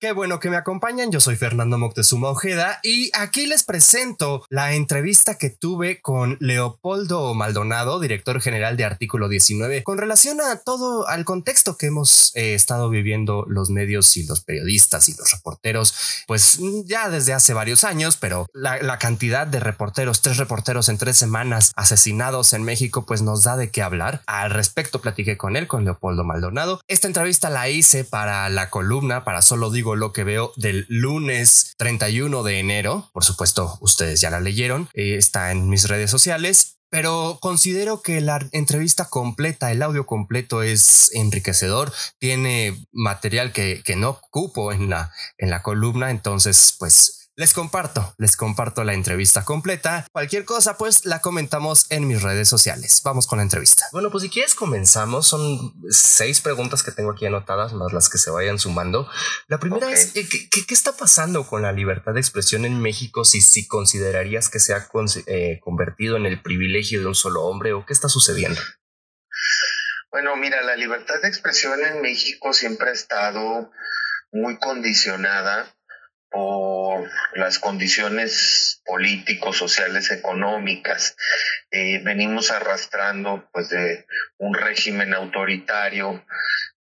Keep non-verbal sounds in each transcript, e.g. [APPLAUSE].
Qué bueno que me acompañan, yo soy Fernando Moctezuma Ojeda y aquí les presento la entrevista que tuve con Leopoldo Maldonado, director general de Artículo 19, con relación a todo al contexto que hemos eh, estado viviendo los medios y los periodistas y los reporteros, pues ya desde hace varios años, pero la, la cantidad de reporteros, tres reporteros en tres semanas asesinados en México, pues nos da de qué hablar. Al respecto platiqué con él, con Leopoldo Maldonado. Esta entrevista la hice para la columna, para solo digo lo que veo del lunes 31 de enero. Por supuesto, ustedes ya la leyeron. Eh, está en mis redes sociales. Pero considero que la entrevista completa, el audio completo es enriquecedor, tiene material que, que no cupo en la, en la columna, entonces pues les comparto, les comparto la entrevista completa. Cualquier cosa, pues la comentamos en mis redes sociales. Vamos con la entrevista. Bueno, pues si quieres comenzamos. Son seis preguntas que tengo aquí anotadas, más las que se vayan sumando. La primera es, eh, ¿qué, está pasando con la libertad de expresión en México si, si considerarías que se ha eh, convertido en el privilegio de un solo hombre o qué está sucediendo? Bueno, mira, la libertad de expresión en México siempre ha estado muy condicionada por las condiciones políticos, sociales, económicas. Eh, venimos arrastrando pues de un régimen autoritario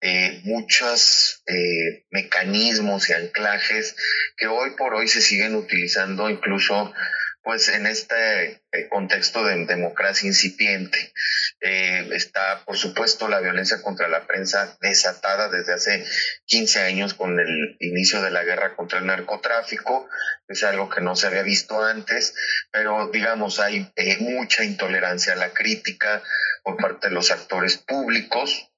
eh, muchos eh, mecanismos y anclajes que hoy por hoy se siguen utilizando incluso pues en este eh, contexto de democracia incipiente. Eh, está, por supuesto, la violencia contra la prensa desatada desde hace 15 años con el inicio de la guerra contra el narcotráfico. Es algo que no se había visto antes, pero digamos, hay eh, mucha intolerancia a la crítica por parte de los actores públicos,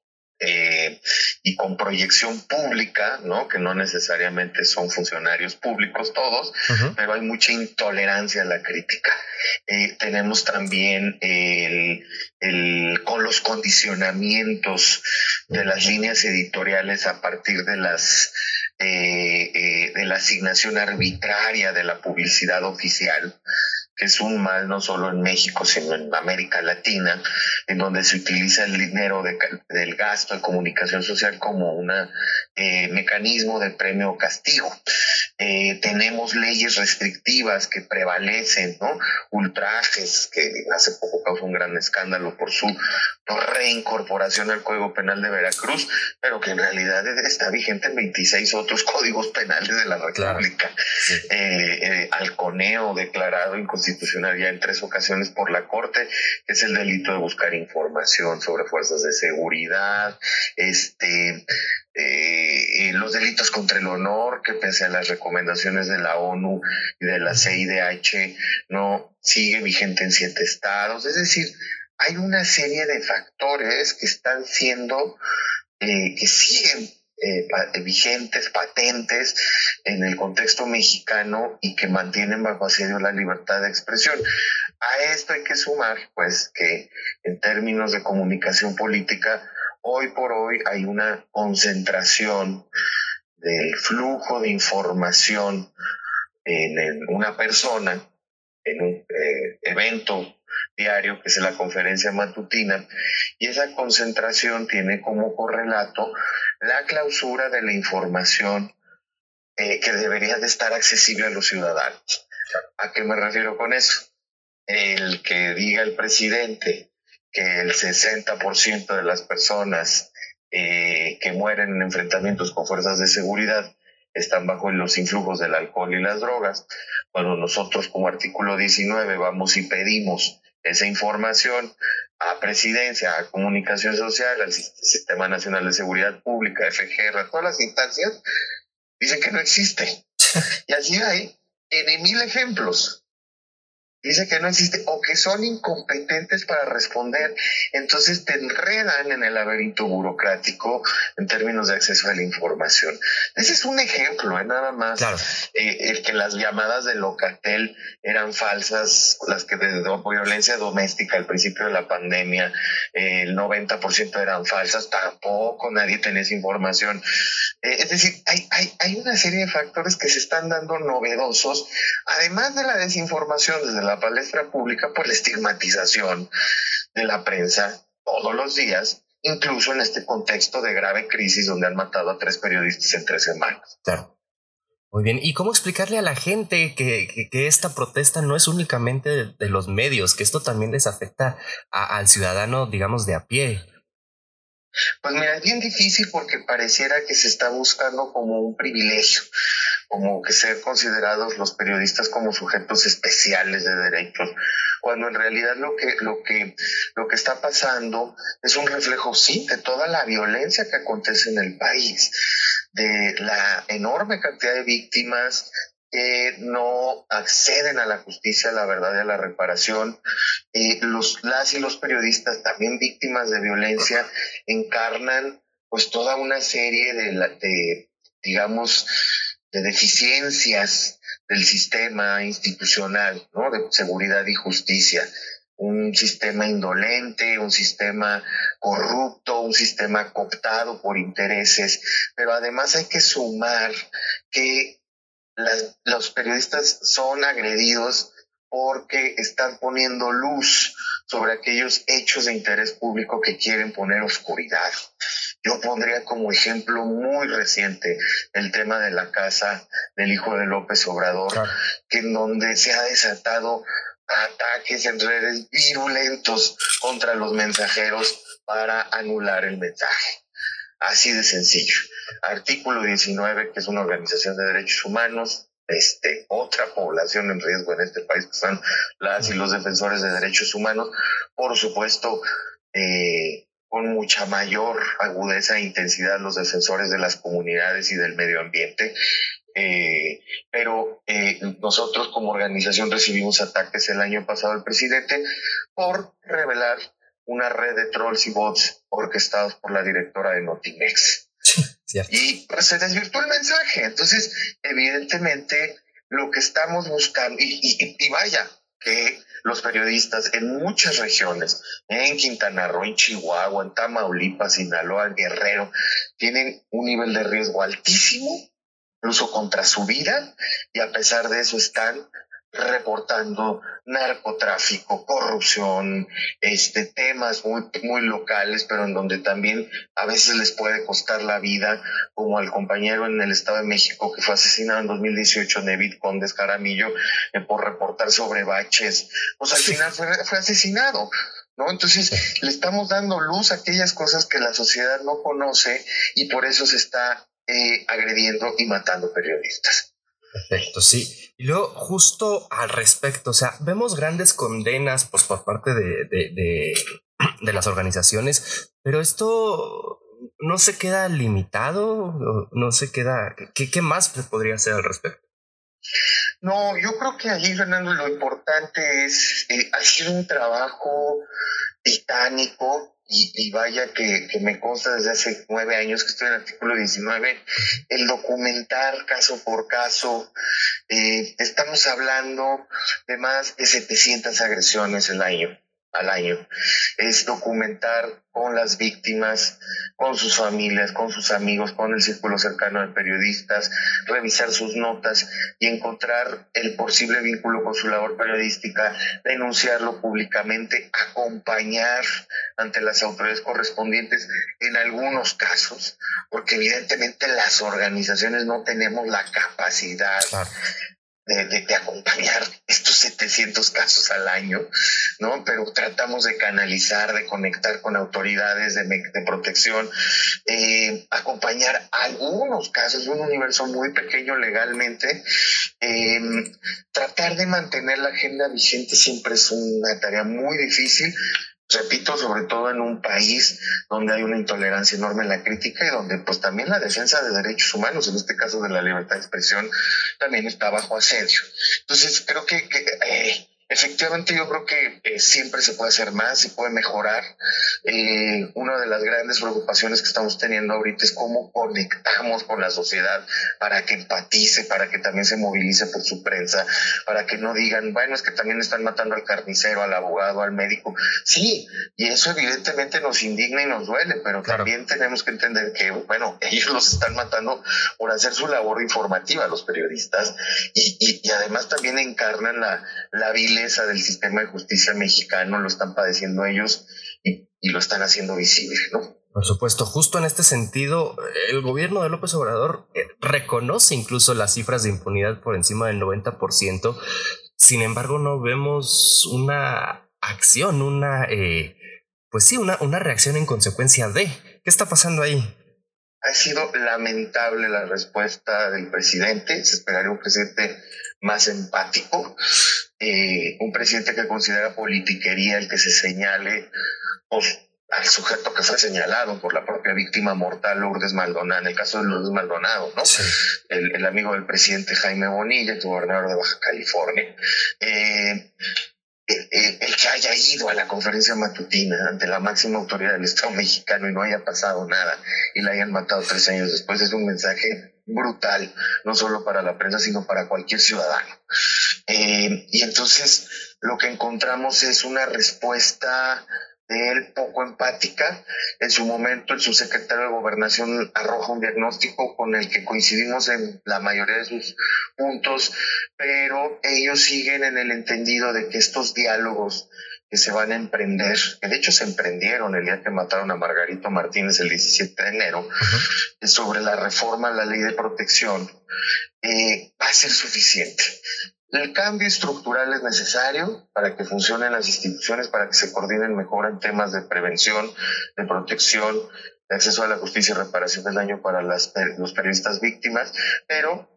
eh, y con proyección pública, ¿no? Que no necesariamente son funcionarios públicos todos, pero hay mucha intolerancia a la crítica. Eh, tenemos también el, el, con los condicionamientos de las líneas editoriales a partir de las eh, de la asignación arbitraria de la publicidad oficial que es un mal no solo en México, sino en América Latina, en donde se utiliza el dinero del gasto de comunicación social como un eh, mecanismo de premio o castigo. Eh, tenemos leyes restrictivas que prevalecen, ¿no? Ultrajes, que hace poco causó un gran escándalo por su reincorporación al Código Penal de Veracruz, pero que en realidad está vigente en 26 otros códigos penales de la República. Eh, alconeo declarado inconstitucional ya en tres ocasiones por la Corte, que es el delito de buscar información sobre fuerzas de seguridad, este, eh, los delitos contra el honor, que pese a las recomendaciones de la ONU y de la CIDH, no sigue vigente en siete estados. Es decir, hay una serie de factores que están siendo, eh, que siguen eh, vigentes, patentes en el contexto mexicano y que mantienen bajo asedio la libertad de expresión. A esto hay que sumar, pues, que en términos de comunicación política, hoy por hoy hay una concentración del flujo de información en, una persona, en un eh, evento diario, que es la conferencia matutina, y esa concentración tiene como correlato la clausura de la información eh, que debería de estar accesible a los ciudadanos. ¿A qué me refiero con eso? El que diga el presidente que el 60% de las personas eh, que mueren en enfrentamientos con fuerzas de seguridad están bajo los influjos del alcohol y las drogas. Cuando nosotros como artículo 19 vamos y pedimos esa información a presidencia, a comunicación social, al Sistema Nacional de Seguridad Pública, FGR, a todas las instancias, dicen que no existe. [LAUGHS] Y así hay en mil ejemplos dice que no existe o que son incompetentes para responder, entonces te enredan en el laberinto burocrático en términos de acceso a la información. Ese es un ejemplo, ¿eh? nada más. Eh, el que las llamadas de Locatel eran falsas, las que de, violencia doméstica al principio de la pandemia, eh, el 90% eran falsas, tampoco nadie tenía esa información. Eh, es decir, hay, hay, hay una serie de factores que se están dando novedosos, además de la desinformación desde la palestra pública por la estigmatización de la prensa todos los días, incluso en este contexto de grave crisis donde han matado a tres periodistas en tres semanas. Claro. Muy bien, ¿y cómo explicarle a la gente que, que, esta protesta no es únicamente de, los medios, que esto también les afecta al ciudadano, digamos, de a pie? Pues mira, es bien difícil porque pareciera que se está buscando como un privilegio, como que ser considerados los periodistas como sujetos especiales de derechos, cuando en realidad lo que, lo que, lo que está pasando es un reflejo, sí, de toda la violencia que acontece en el país, de la enorme cantidad de víctimas, que no acceden a la justicia, a la verdad y a la reparación. Eh, los, las y los periodistas, también víctimas de violencia, encarnan pues toda una serie de, de digamos, de deficiencias del sistema institucional, ¿no? De seguridad y justicia. Un sistema indolente, un sistema corrupto, un sistema cooptado por intereses, pero además hay que sumar que los periodistas son agredidos porque están poniendo luz sobre aquellos hechos de interés público que quieren poner oscuridad. Yo pondría como ejemplo muy reciente el tema de la casa del hijo de López Obrador, que en donde se ha desatado ataques en redes virulentos contra los mensajeros para anular el mensaje. Así de sencillo. Artículo 19, que es una organización de derechos humanos, este, otra población en riesgo en este país, que son las y los defensores de derechos humanos, por supuesto, eh, con mucha mayor agudeza e intensidad los defensores de las comunidades y del medio ambiente. Eh, pero eh, nosotros como organización recibimos ataques el año pasado del presidente por revelar una red de trolls y bots orquestados por la directora de Notimex. y pues, se desvirtuó el mensaje. Entonces, evidentemente, lo que estamos buscando, y, y, vaya, que los periodistas en muchas regiones, en Quintana Roo, en Chihuahua, en Tamaulipas, Sinaloa, Guerrero, tienen un nivel de riesgo altísimo, incluso contra su vida, y a pesar de eso están reportando narcotráfico, corrupción, este, temas muy, muy locales, pero en donde también a veces les puede costar la vida, como al compañero en el Estado de México que fue asesinado en 2018, David Condes Caramillo, eh, por reportar sobre baches, pues al final fue, fue asesinado. ¿No? Entonces, le estamos dando luz a aquellas cosas que la sociedad no conoce y por eso se está eh, agrediendo y matando periodistas. Perfecto, sí. Y luego, justo al respecto, o sea, vemos grandes condenas pues, por parte de, de, [CLEARS THROAT] las organizaciones, pero esto no se queda limitado, no se queda. ¿Qué, qué más podría hacer al respecto? No, yo creo que allí, Fernando, lo importante es eh, hacer un trabajo titánico y, vaya que, me consta desde hace nueve años que estoy en el artículo 19, el documentar caso por caso. Eh, estamos hablando de más de 700 agresiones el año al año. Es documentar con las víctimas, con sus familias, con sus amigos, con el círculo cercano de periodistas, revisar sus notas y encontrar el posible vínculo con su labor periodística, denunciarlo públicamente, acompañar ante las autoridades correspondientes en algunos casos, porque evidentemente las organizaciones no tenemos la capacidad de, acompañar estos 700 casos al año, ¿no? Pero tratamos de canalizar, de conectar con autoridades de, de protección, eh, acompañar algunos casos, un universo muy pequeño legalmente. Em, tratar de mantener la agenda vigente siempre es una tarea muy difícil, repito, sobre todo en un país donde hay una intolerancia enorme en la crítica y donde pues también la defensa de derechos humanos, en este caso de la libertad de expresión, también está bajo asedio. Entonces, creo que, eh, Efectivamente, yo creo que eh, siempre se puede hacer más, se puede mejorar. Eh, una de las grandes preocupaciones que estamos teniendo ahorita es cómo conectamos con la sociedad para que empatice, para que también se movilice por su prensa, para que no digan, bueno, es que también están matando al carnicero, al abogado, al médico. Sí, y eso evidentemente nos indigna y nos duele, pero también tenemos que entender que, bueno, [LAUGHS] ellos los están matando por hacer su labor informativa, los periodistas, y, y, además también encarnan la, la del sistema de justicia mexicano, lo están padeciendo ellos y, lo están haciendo visible, ¿no? Por supuesto, justo en este sentido, el gobierno de López Obrador eh, reconoce incluso las cifras de impunidad por encima del 90%. Sin embargo, no vemos una acción, una, eh, pues sí, una, una reacción en consecuencia de. ¿Qué está pasando ahí? Ha sido lamentable la respuesta del presidente. Se esperaría un presidente más empático, eh, un presidente que considera politiquería el que se señale pues, al sujeto que fue señalado por la propia víctima mortal Lourdes Maldonado, en el caso de Lourdes Maldonado, ¿no? El, amigo del presidente Jaime Bonilla, el gobernador de Baja California. Eh, el, que haya ido a la conferencia matutina ante la máxima autoridad del Estado mexicano y no haya pasado nada y la hayan matado tres años después es un mensaje brutal, no solo para la prensa, sino para cualquier ciudadano. Eh, y entonces lo que encontramos es una respuesta de él poco empática. En su momento, el subsecretario de Gobernación arroja un diagnóstico con el que coincidimos en la mayoría de sus puntos, pero ellos siguen en el entendido de que estos diálogos que se van a emprender, que de hecho se emprendieron el día que mataron a Margarito Martínez el 17 de enero, sobre la reforma a la ley de protección, eh, va a ser suficiente. El cambio estructural es necesario para que funcionen las instituciones, para que se coordinen mejor en temas de prevención, de protección, de acceso a la justicia y reparación del daño para las, los periodistas víctimas, pero,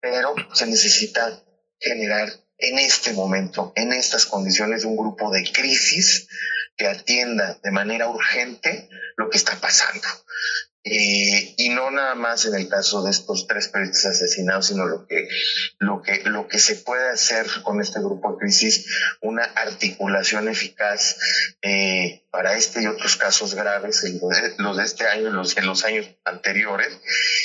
pero se necesita generar en este momento, en estas condiciones, un grupo de crisis que atienda de manera urgente lo que está pasando. Eh, y no nada más en el caso de estos tres periodistas asesinados, sino lo que, lo que, lo que se puede hacer con este grupo de crisis, una articulación eficaz eh, para este y otros casos graves, los de este año los, en los años anteriores,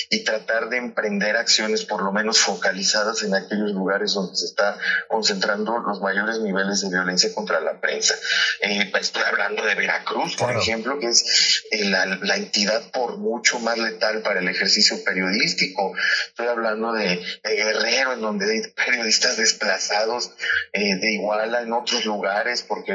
y tratar de emprender acciones por lo menos focalizadas en aquellos lugares donde se está concentrando los mayores niveles de violencia contra la prensa. Eh, estoy hablando de Veracruz, por ejemplo, que es la, la entidad por mucho más letal para el ejercicio periodístico. Estoy hablando de, Guerrero, en donde hay periodistas desplazados eh, de Iguala en otros lugares porque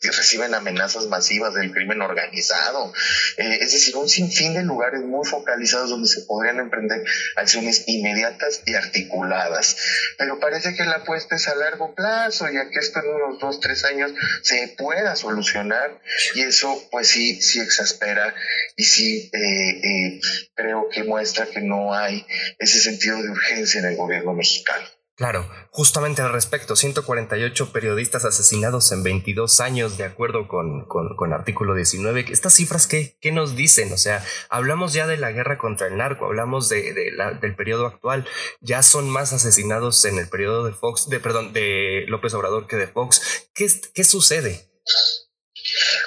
reciben amenazas masivas del crimen organizado. Eh, es decir, un sinfín de lugares muy focalizados donde se podrían emprender acciones inmediatas y articuladas. Pero parece que la apuesta es a largo plazo, ya que esto en unos dos, tres años se pueda solucionar y eso pues sí, sí exaspera y sí eh, eh, creo que muestra que no hay ese sentido de urgencia en el gobierno mexicano. Claro, justamente al respecto, 148 periodistas asesinados en 22 años, de acuerdo con, con, artículo 19. ¿Estas cifras qué, qué, nos dicen? O sea, hablamos ya de la guerra contra el narco, hablamos de, del periodo actual, ya son más asesinados en el periodo de Fox, de, perdón, de López Obrador que de Fox. ¿Qué, qué sucede?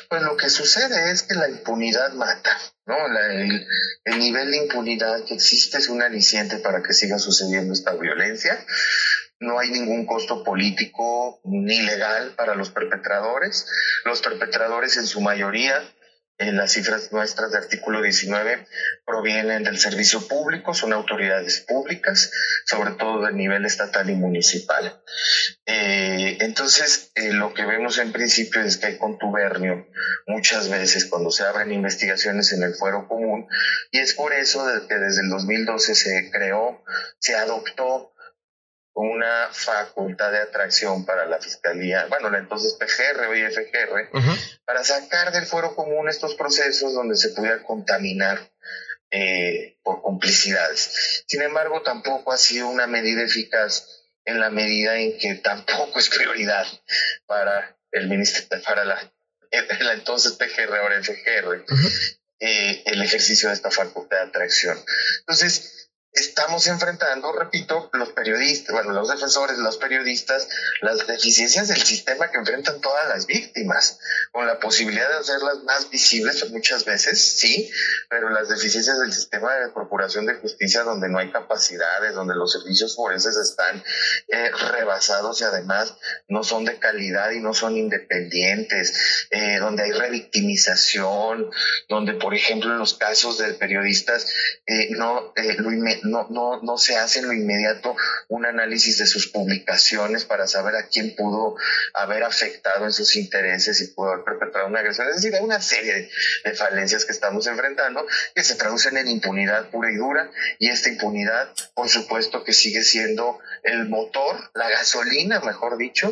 Pues lo que sucede es que la impunidad mata. ¿No? el, nivel de impunidad que existe es un aliciente para que siga sucediendo esta violencia. No hay ningún costo político ni legal para los perpetradores. Los perpetradores en su mayoría en las cifras nuestras de artículo 19 provienen del servicio público, son autoridades públicas, sobre todo del nivel estatal y municipal. Eh, entonces, eh, lo que vemos en principio es que hay contubernio muchas veces cuando se abren investigaciones en el fuero común y es por eso que desde el 2012 se creó, se adoptó una facultad de atracción para la fiscalía, bueno, la entonces PGR, hoy FGR, para sacar del fuero común estos procesos donde se pudiera contaminar eh, por complicidades. Sin embargo, tampoco ha sido una medida eficaz en la medida en que tampoco es prioridad para el ministerio, para la, [LAUGHS] entonces PGR, ahora FGR, eh, el ejercicio de esta facultad de atracción. Entonces, estamos enfrentando, repito, los periodistas, bueno, los defensores, los periodistas, las deficiencias del sistema que enfrentan todas las víctimas, con la posibilidad de hacerlas más visibles muchas veces, sí, pero las deficiencias del sistema de procuración de justicia donde no hay capacidades, donde los servicios forenses están eh, rebasados y además no son de calidad y no son independientes, eh, donde hay revictimización, donde, por ejemplo, en los casos de periodistas, eh, no, lo, no, no, no se hace en lo inmediato un análisis de sus publicaciones para saber a quién pudo haber afectado en sus intereses y pudo haber perpetrado una agresión. Es decir, hay una serie de, falencias que estamos enfrentando que se traducen en impunidad pura y dura y esta impunidad, por supuesto, que sigue siendo el motor, la gasolina, mejor dicho,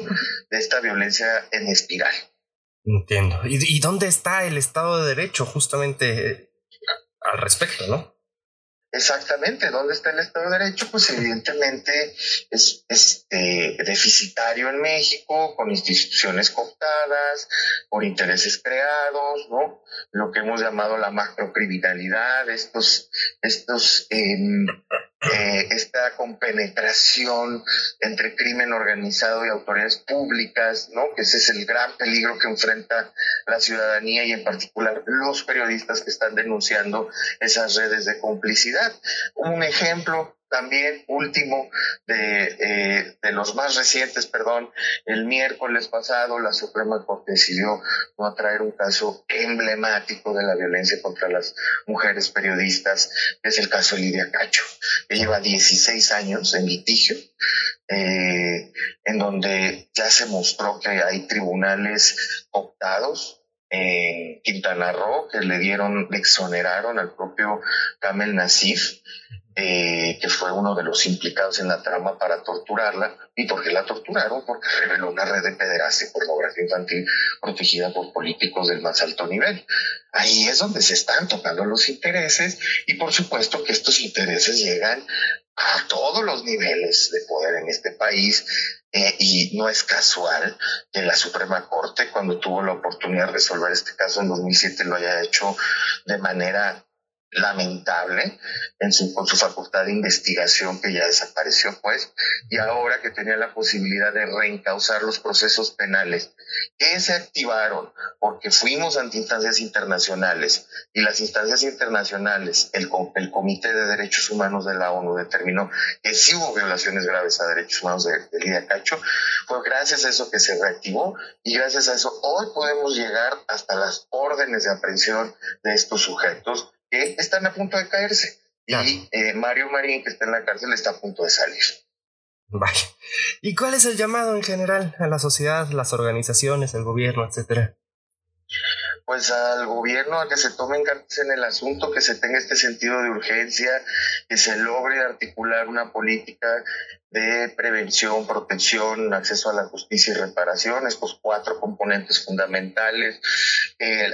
de esta violencia en espiral. Entiendo. ¿Y, dónde está el Estado de Derecho justamente eh, al respecto, no? Exactamente, ¿dónde está el Estado de Derecho? Pues evidentemente es este, deficitario en México, con instituciones cooptadas, por intereses creados, ¿no? Lo que hemos llamado la macrocriminalidad, estos, estos em, eh, esta compenetración entre crimen organizado y autoridades públicas, ¿no? Que ese es el gran peligro que enfrenta la ciudadanía y en particular los periodistas que están denunciando esas redes de complicidad. Un ejemplo también último de, eh, de, los más recientes, perdón, el miércoles pasado la Suprema Corte decidió no atraer un caso emblemático de la violencia contra las mujeres periodistas, que es el caso Lidia Cacho, que lleva 16 años en litigio, eh, en donde ya se mostró que hay tribunales optados en Quintana Roo que le dieron, le exoneraron al propio Kamel Nasif eh, que fue uno de los implicados en la trama para torturarla. ¿Y por qué la torturaron? Porque reveló una red de pederastia y pornografía infantil protegida por políticos del más alto nivel. Ahí es donde se están tocando los intereses y por supuesto que estos intereses llegan a todos los niveles de poder en este país eh, y no es casual que la Suprema Corte, cuando tuvo la oportunidad de resolver este caso en 2007, lo haya hecho de manera lamentable en su, con su facultad de investigación que ya desapareció pues y ahora que tenía la posibilidad de reencauzar los procesos penales que se activaron porque fuimos ante instancias internacionales y las instancias internacionales el, Comité de Derechos Humanos de la ONU determinó que sí hubo violaciones graves a derechos humanos de, de Lidia Cacho fue gracias a eso que se reactivó y gracias a eso hoy podemos llegar hasta las órdenes de aprehensión de estos sujetos que están a punto de caerse. Y eh, Mario Marín, que está en la cárcel, está a punto de salir. Vaya. ¿Y cuál es el llamado en general a la sociedad, las organizaciones, el gobierno, etcétera? pues al gobierno a que se tomen cartas en el asunto, que se tenga este sentido de urgencia, que se logre articular una política de prevención, protección, acceso a la justicia y reparación, estos cuatro componentes fundamentales,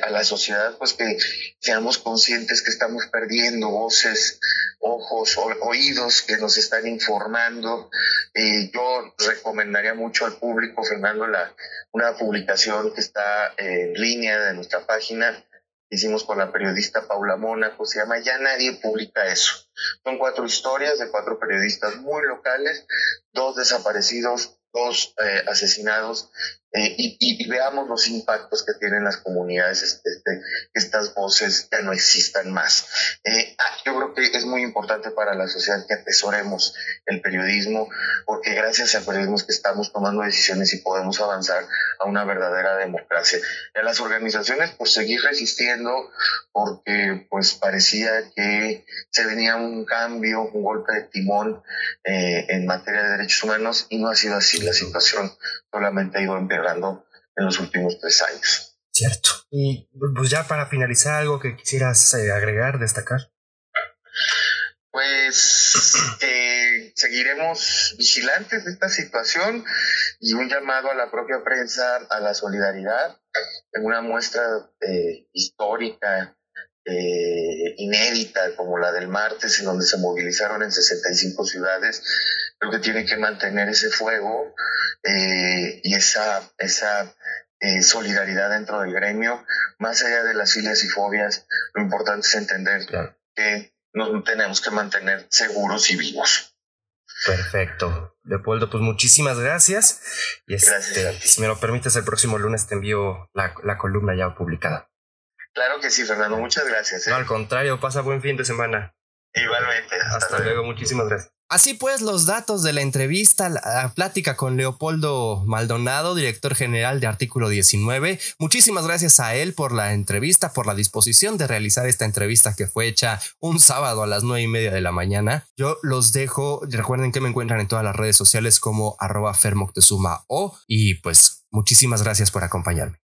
a la sociedad, pues que seamos conscientes que estamos perdiendo voces, ojos, oídos que nos están informando. Eh, yo recomendaría mucho al público, Fernando, la, una publicación que está en línea de nuestra página, hicimos con la periodista Paula Mónaco, se llama Ya nadie publica eso. Son cuatro historias de cuatro periodistas muy locales, dos desaparecidos, dos eh, asesinados eh, y, veamos los impactos que tienen las comunidades, este, este, estas voces ya no existan más. Eh, ah, yo creo que es muy importante para la sociedad que atesoremos el periodismo, porque gracias al periodismo es que estamos tomando decisiones y podemos avanzar a una verdadera democracia. Y a las organizaciones, pues seguir resistiendo, porque pues parecía que se venía un cambio, un golpe de timón eh, en materia de derechos humanos y no ha sido así. La situación solamente ha ido empeorando en los últimos tres años. Cierto. Y pues ya para finalizar, algo que quisieras eh, agregar, destacar. Pues eh, seguiremos vigilantes de esta situación y un llamado a la propia prensa a la solidaridad en una muestra eh, histórica inédita como la del martes, en donde se movilizaron en 65 ciudades, creo que tiene que mantener ese fuego eh, y esa, esa eh, solidaridad dentro del gremio, más allá de las filias y fobias, lo importante es entender que nos tenemos que mantener seguros y vivos. Perfecto. Leopoldo, pues muchísimas gracias. Y este, si me lo permites, el próximo lunes te envío la, la columna ya publicada. Claro que sí, Fernando. Muchas gracias. No, ¿eh? al contrario, pasa buen fin de semana. Igualmente. Hasta, luego. Muchísimas gracias. Así pues, los datos de la entrevista, la plática con Leopoldo Maldonado, director general de Artículo 19. Muchísimas gracias a él por la entrevista, por la disposición de realizar esta entrevista que fue hecha un sábado a las nueve y media de la mañana. Yo los dejo. Recuerden que me encuentran en todas las redes sociales como arroba fermoctezuma o y pues muchísimas gracias por acompañarme.